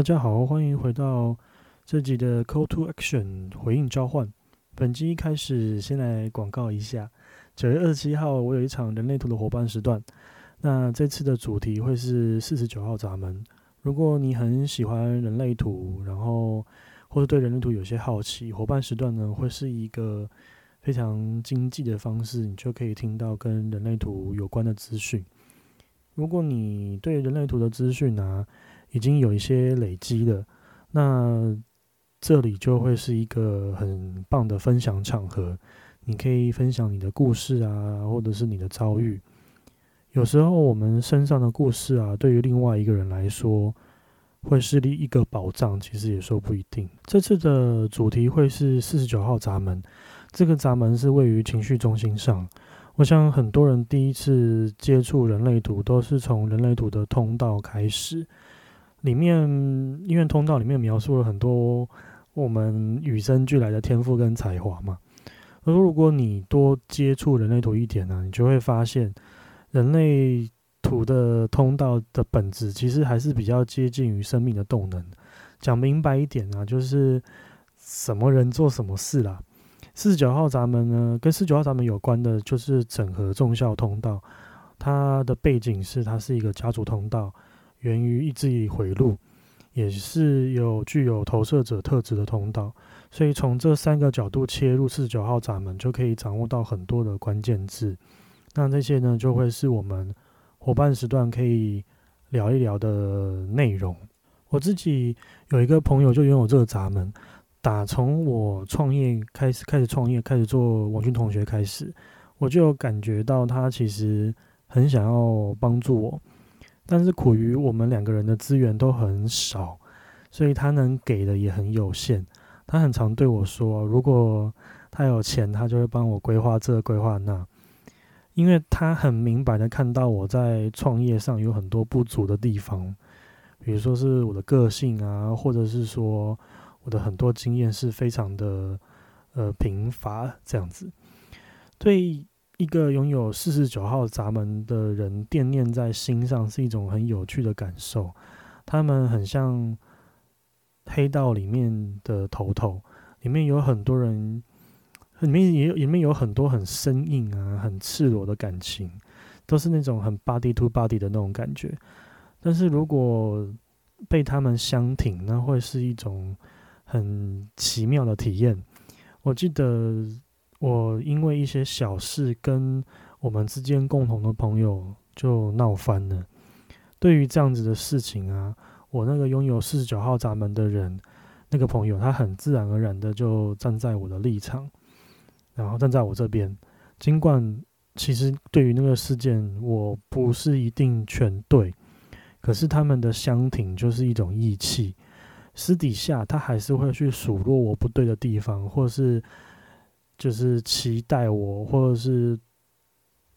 大家好，欢迎回到这集的 Call to Action 回应召唤。本集一开始先来广告一下，九月二十七号我有一场人类图的伙伴时段。那这次的主题会是四十九号闸门。如果你很喜欢人类图，然后或者对人类图有些好奇，伙伴时段呢会是一个非常经济的方式，你就可以听到跟人类图有关的资讯。如果你对人类图的资讯啊，已经有一些累积了，那这里就会是一个很棒的分享场合。你可以分享你的故事啊，或者是你的遭遇。有时候我们身上的故事啊，对于另外一个人来说，会是一个宝藏，其实也说不一定。这次的主题会是四十九号闸门，这个闸门是位于情绪中心上。我想很多人第一次接触人类图，都是从人类图的通道开始。里面因为通道里面描述了很多我们与生俱来的天赋跟才华嘛，而如果你多接触人类图一点呢，你就会发现人类图的通道的本质其实还是比较接近于生命的动能。讲明白一点啊，就是什么人做什么事啦。四十九号闸门呢，跟四十九号闸门有关的就是整合重效通道，它的背景是它是一个家族通道。源于意志力回路，也是有具有投射者特质的通道，所以从这三个角度切入四十九号闸门，就可以掌握到很多的关键字。那这些呢，就会是我们伙伴时段可以聊一聊的内容。我自己有一个朋友就拥有这个闸门，打从我创业开始，开始创业，开始做王军同学开始，我就感觉到他其实很想要帮助我。但是苦于我们两个人的资源都很少，所以他能给的也很有限。他很常对我说，如果他有钱，他就会帮我规划这规划那，因为他很明白的看到我在创业上有很多不足的地方，比如说是我的个性啊，或者是说我的很多经验是非常的呃贫乏这样子，对。一个拥有四十九号闸门的人，惦念在心上是一种很有趣的感受。他们很像黑道里面的头头，里面有很多人，里面也里面有很多很生硬啊、很赤裸的感情，都是那种很 body to body 的那种感觉。但是如果被他们相挺，那会是一种很奇妙的体验。我记得。我因为一些小事跟我们之间共同的朋友就闹翻了。对于这样子的事情啊，我那个拥有四十九号闸门的人，那个朋友，他很自然而然的就站在我的立场，然后站在我这边。尽管其实对于那个事件，我不是一定全对，可是他们的相挺就是一种义气。私底下他还是会去数落我不对的地方，或是。就是期待我，或者是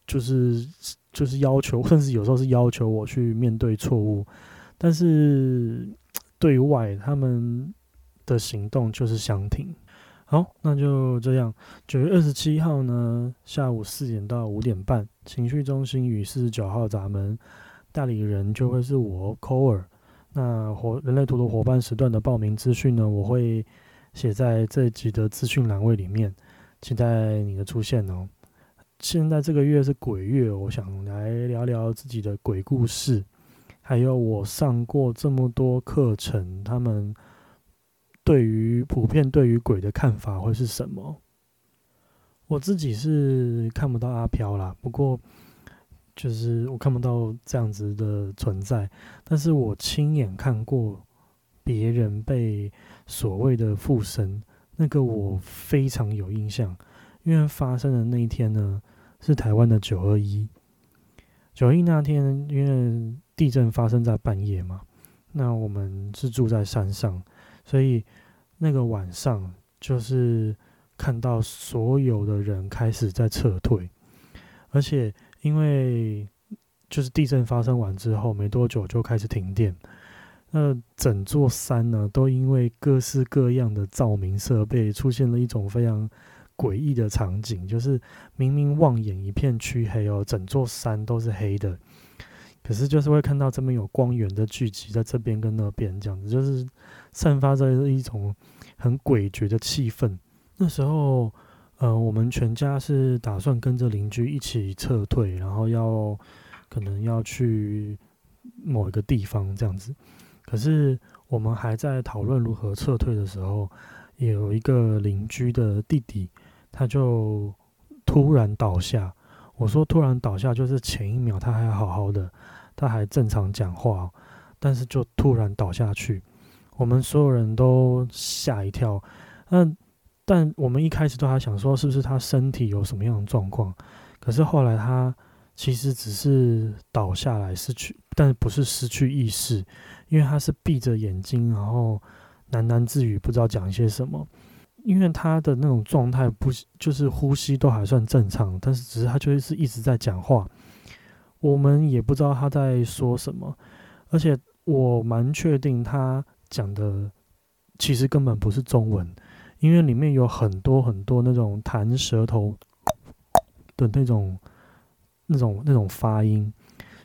就是就是要求，甚至有时候是要求我去面对错误。但是对外他们的行动就是相挺。好，那就这样。九月二十七号呢，下午四点到五点半，情绪中心与四十九号闸门代理人就会是我 c o 尔。那伙人类图的伙伴时段的报名资讯呢，我会写在这集的资讯栏位里面。期待你的出现哦！现在这个月是鬼月，我想来聊聊自己的鬼故事，还有我上过这么多课程，他们对于普遍对于鬼的看法会是什么？我自己是看不到阿飘啦，不过就是我看不到这样子的存在，但是我亲眼看过别人被所谓的附身。那个我非常有印象，因为发生的那一天呢是台湾的九二一。九一那天，因为地震发生在半夜嘛，那我们是住在山上，所以那个晚上就是看到所有的人开始在撤退，而且因为就是地震发生完之后没多久就开始停电。那整座山呢，都因为各式各样的照明设备，出现了一种非常诡异的场景，就是明明望眼一片黢黑哦，整座山都是黑的，可是就是会看到这边有光源的聚集在这边跟那边这样子，就是散发着一种很诡谲的气氛。那时候，呃，我们全家是打算跟着邻居一起撤退，然后要可能要去某一个地方这样子。可是我们还在讨论如何撤退的时候，有一个邻居的弟弟，他就突然倒下。我说突然倒下，就是前一秒他还好好的，他还正常讲话，但是就突然倒下去，我们所有人都吓一跳。那但我们一开始都还想说是不是他身体有什么样的状况，可是后来他其实只是倒下来失去，但不是失去意识，因为他是闭着眼睛，然后喃喃自语，不知道讲一些什么。因为他的那种状态不就是呼吸都还算正常，但是只是他就是一直在讲话，我们也不知道他在说什么，而且我蛮确定他讲的其实根本不是中文，因为里面有很多很多那种弹舌头的那种那种那种发音，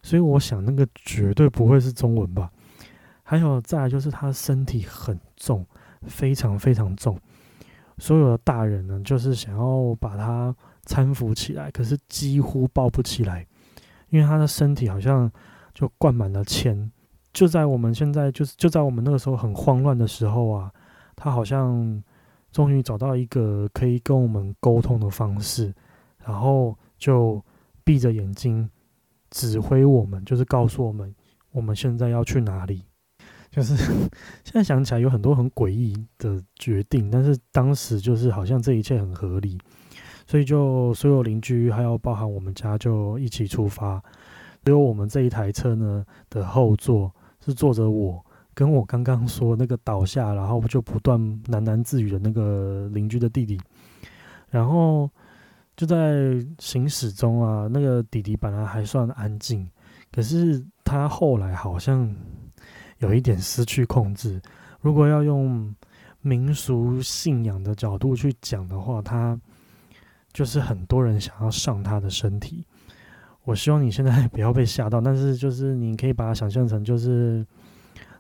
所以我想那个绝对不会是中文吧。还有再来就是他身体很重，非常非常重。所有的大人呢，就是想要把他搀扶起来，可是几乎抱不起来，因为他的身体好像就灌满了铅。就在我们现在，就是就在我们那个时候很慌乱的时候啊，他好像终于找到一个可以跟我们沟通的方式，然后就闭着眼睛指挥我们，就是告诉我们我们现在要去哪里。就是现在想起来有很多很诡异的决定，但是当时就是好像这一切很合理，所以就所有邻居还有包含我们家就一起出发。只有我们这一台车呢的后座是坐着我跟我刚刚说那个倒下，然后就不断喃喃自语的那个邻居的弟弟。然后就在行驶中啊，那个弟弟本来还算安静，可是他后来好像。有一点失去控制。如果要用民俗信仰的角度去讲的话，他就是很多人想要上他的身体。我希望你现在不要被吓到，但是就是你可以把它想象成，就是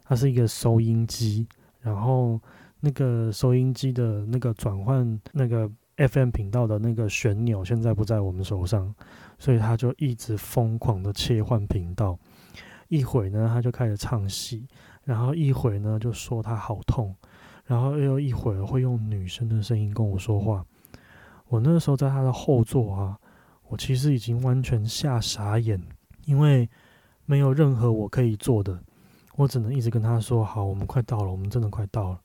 它是一个收音机，然后那个收音机的那个转换那个 FM 频道的那个旋钮现在不在我们手上，所以他就一直疯狂的切换频道。一会呢，他就开始唱戏，然后一会呢就说他好痛，然后又一会儿会用女生的声音跟我说话。我那个时候在他的后座啊，我其实已经完全吓傻眼，因为没有任何我可以做的，我只能一直跟他说：“好，我们快到了，我们真的快到了。”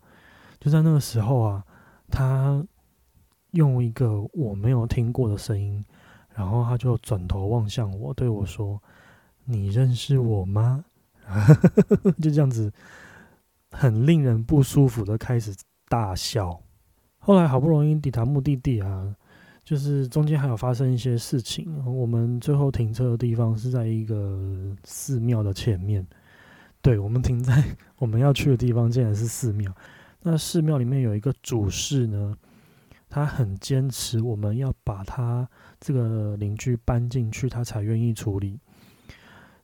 就在那个时候啊，他用一个我没有听过的声音，然后他就转头望向我，对我说。你认识我吗？就这样子，很令人不舒服的开始大笑。后来好不容易抵达目的地啊，就是中间还有发生一些事情。我们最后停车的地方是在一个寺庙的前面。对，我们停在 我们要去的地方，竟然是寺庙。那寺庙里面有一个主事呢，他很坚持我们要把他这个邻居搬进去，他才愿意处理。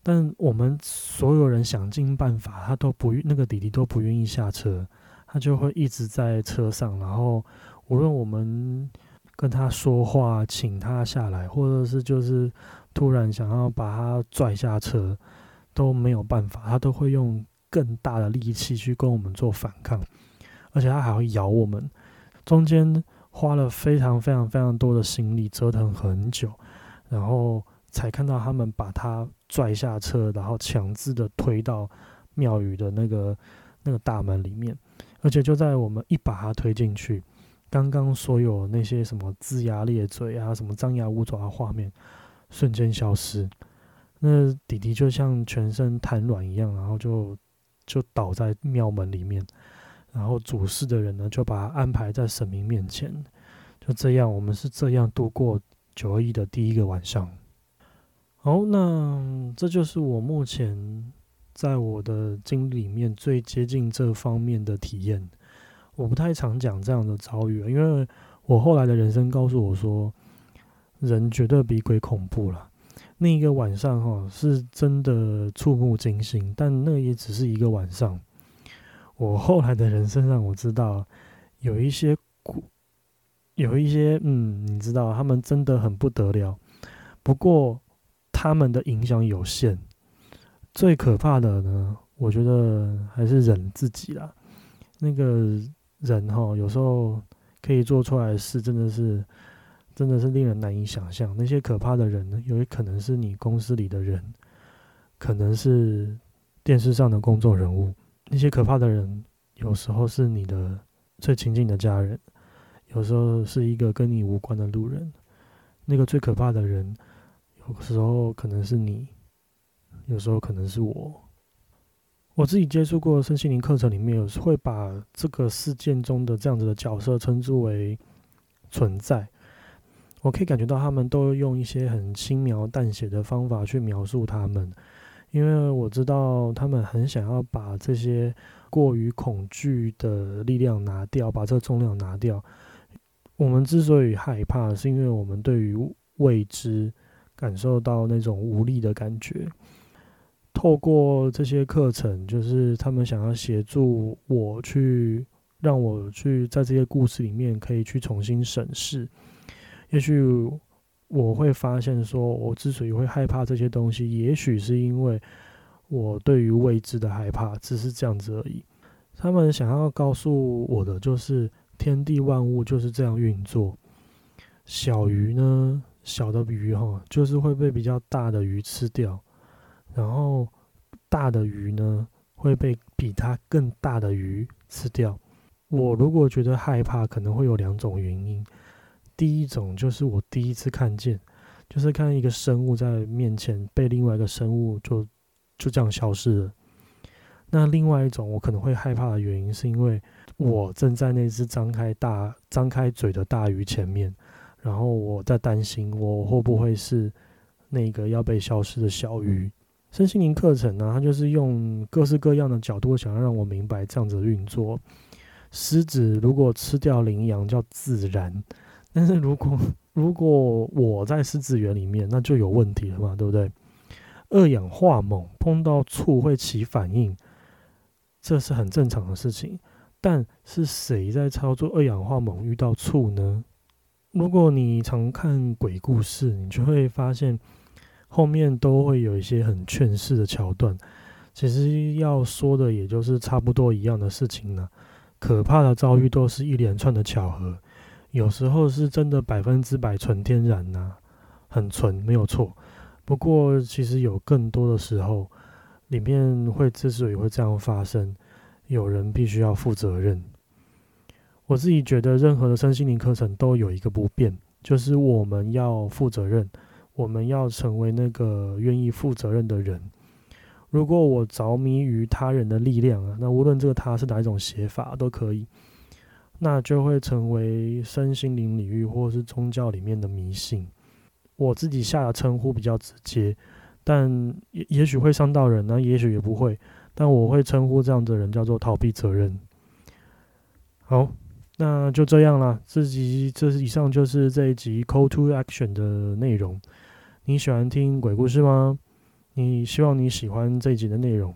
但我们所有人想尽办法，他都不那个弟弟都不愿意下车，他就会一直在车上。然后无论我们跟他说话，请他下来，或者是就是突然想要把他拽下车，都没有办法，他都会用更大的力气去跟我们做反抗，而且他还会咬我们。中间花了非常非常非常多的心力，折腾很久，然后。才看到他们把他拽下车，然后强制的推到庙宇的那个那个大门里面，而且就在我们一把他推进去，刚刚所有那些什么龇牙咧嘴啊、什么张牙舞爪的画面瞬间消失，那弟弟就像全身瘫软一样，然后就就倒在庙门里面，然后主事的人呢就把他安排在神明面前，就这样，我们是这样度过九二一的第一个晚上。好，那这就是我目前在我的经历里面最接近这方面的体验。我不太常讲这样的遭遇，因为我后来的人生告诉我说，人绝对比鬼恐怖了。那一个晚上哈，是真的触目惊心，但那也只是一个晚上。我后来的人生让我知道，有一些有一些嗯，你知道，他们真的很不得了。不过他们的影响有限。最可怕的呢，我觉得还是人自己啦。那个人哈，有时候可以做出来的事，真的是。真的是令人难以想象，那些可怕的人呢？有可能是你公司里的人，可能是电视上的公众人物。那些可怕的人，有时候是你的最亲近的家人，有时候是一个跟你无关的路人。那个最可怕的人，有时候可能是你，有时候可能是我。我自己接触过身心灵课程里面，有时会把这个事件中的这样子的角色称之为存在。我可以感觉到他们都用一些很轻描淡写的方法去描述他们，因为我知道他们很想要把这些过于恐惧的力量拿掉，把这个重量拿掉。我们之所以害怕，是因为我们对于未知感受到那种无力的感觉。透过这些课程，就是他们想要协助我去，让我去在这些故事里面可以去重新审视。也许我会发现，说我之所以会害怕这些东西，也许是因为我对于未知的害怕，只是这样子而已。他们想要告诉我的，就是天地万物就是这样运作。小鱼呢，小的鱼哈，就是会被比较大的鱼吃掉，然后大的鱼呢，会被比它更大的鱼吃掉。我如果觉得害怕，可能会有两种原因。第一种就是我第一次看见，就是看一个生物在面前被另外一个生物就就这样消失了。那另外一种我可能会害怕的原因，是因为我正在那只张开大张开嘴的大鱼前面，然后我在担心我会不会是那个要被消失的小鱼。身心灵课程呢，它就是用各式各样的角度，想要让我明白这样子的运作。狮子如果吃掉羚羊，叫自然。但是如果如果我在狮子园里面，那就有问题了嘛，对不对？二氧化锰碰到醋会起反应，这是很正常的事情。但是谁在操作二氧化锰遇到醋呢？如果你常看鬼故事，你就会发现后面都会有一些很劝世的桥段。其实要说的也就是差不多一样的事情呢。可怕的遭遇都是一连串的巧合。有时候是真的百分之百纯天然呐，很纯没有错。不过其实有更多的时候，里面会之所以会这样发生，有人必须要负责任。我自己觉得，任何的身心灵课程都有一个不变，就是我们要负责任，我们要成为那个愿意负责任的人。如果我着迷于他人的力量啊，那无论这个他是哪一种写法都可以。那就会成为身心灵领域或是宗教里面的迷信。我自己下的称呼比较直接，但也也许会伤到人呢，也许也不会。但我会称呼这样的人叫做逃避责任。好，那就这样了。这集这是以上就是这一集 Call to Action 的内容。你喜欢听鬼故事吗？你希望你喜欢这一集的内容。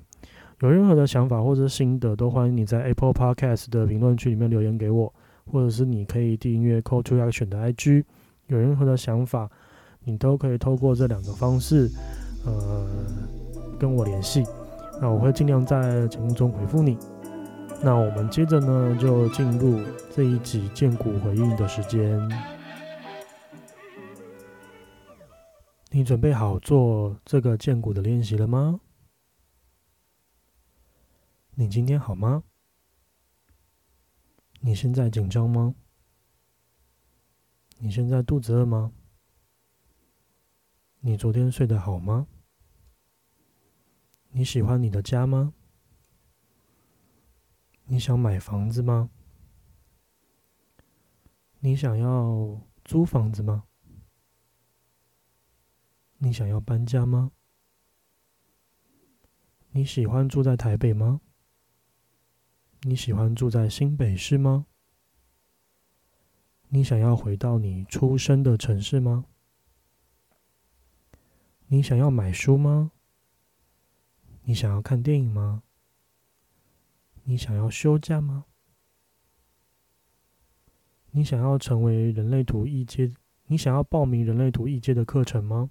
有任何的想法或者心得，都欢迎你在 Apple Podcast 的评论区里面留言给我，或者是你可以订阅 Call to Action 的 IG。有任何的想法，你都可以透过这两个方式，呃，跟我联系。那我会尽量在节目中回复你。那我们接着呢，就进入这一集剑骨回应的时间。你准备好做这个剑骨的练习了吗？你今天好吗？你现在紧张吗？你现在肚子饿吗？你昨天睡得好吗？你喜欢你的家吗？你想买房子吗？你想要租房子吗？你想要搬家吗？你喜欢住在台北吗？你喜欢住在新北市吗？你想要回到你出生的城市吗？你想要买书吗？你想要看电影吗？你想要休假吗？你想要成为人类图一阶？你想要报名人类图一阶的课程吗？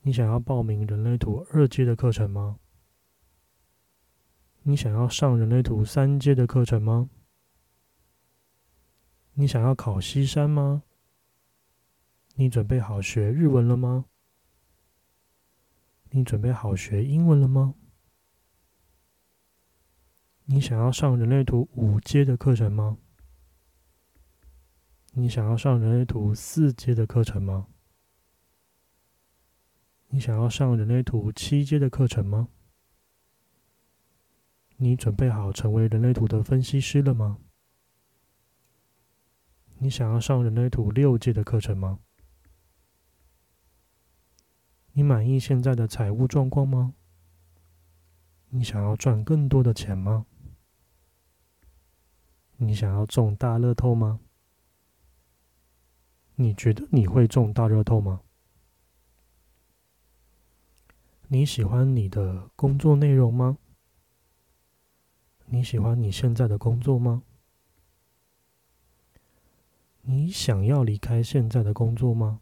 你想要报名人类图二阶的课程吗？你想要上人类图三阶的课程吗？你想要考西山吗？你准备好学日文了吗？你准备好学英文了吗？你想要上人类图五阶的课程吗？你想要上人类图四阶的课程吗？你想要上人类图七阶的课程吗？你准备好成为人类图的分析师了吗？你想要上人类图六阶的课程吗？你满意现在的财务状况吗？你想要赚更多的钱吗？你想要中大乐透吗？你觉得你会中大乐透吗？你喜欢你的工作内容吗？你喜欢你现在的工作吗？你想要离开现在的工作吗？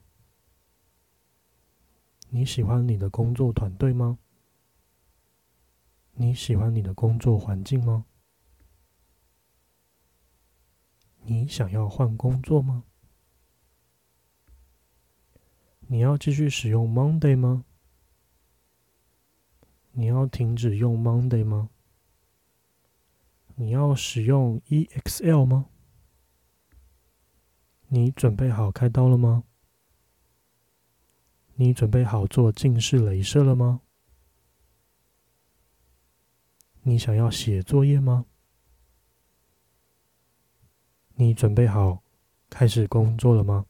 你喜欢你的工作团队吗？你喜欢你的工作环境吗？你想要换工作吗？你要继续使用 Monday 吗？你要停止用 Monday 吗？你要使用 EXL 吗？你准备好开刀了吗？你准备好做近视雷射了吗？你想要写作业吗？你准备好开始工作了吗？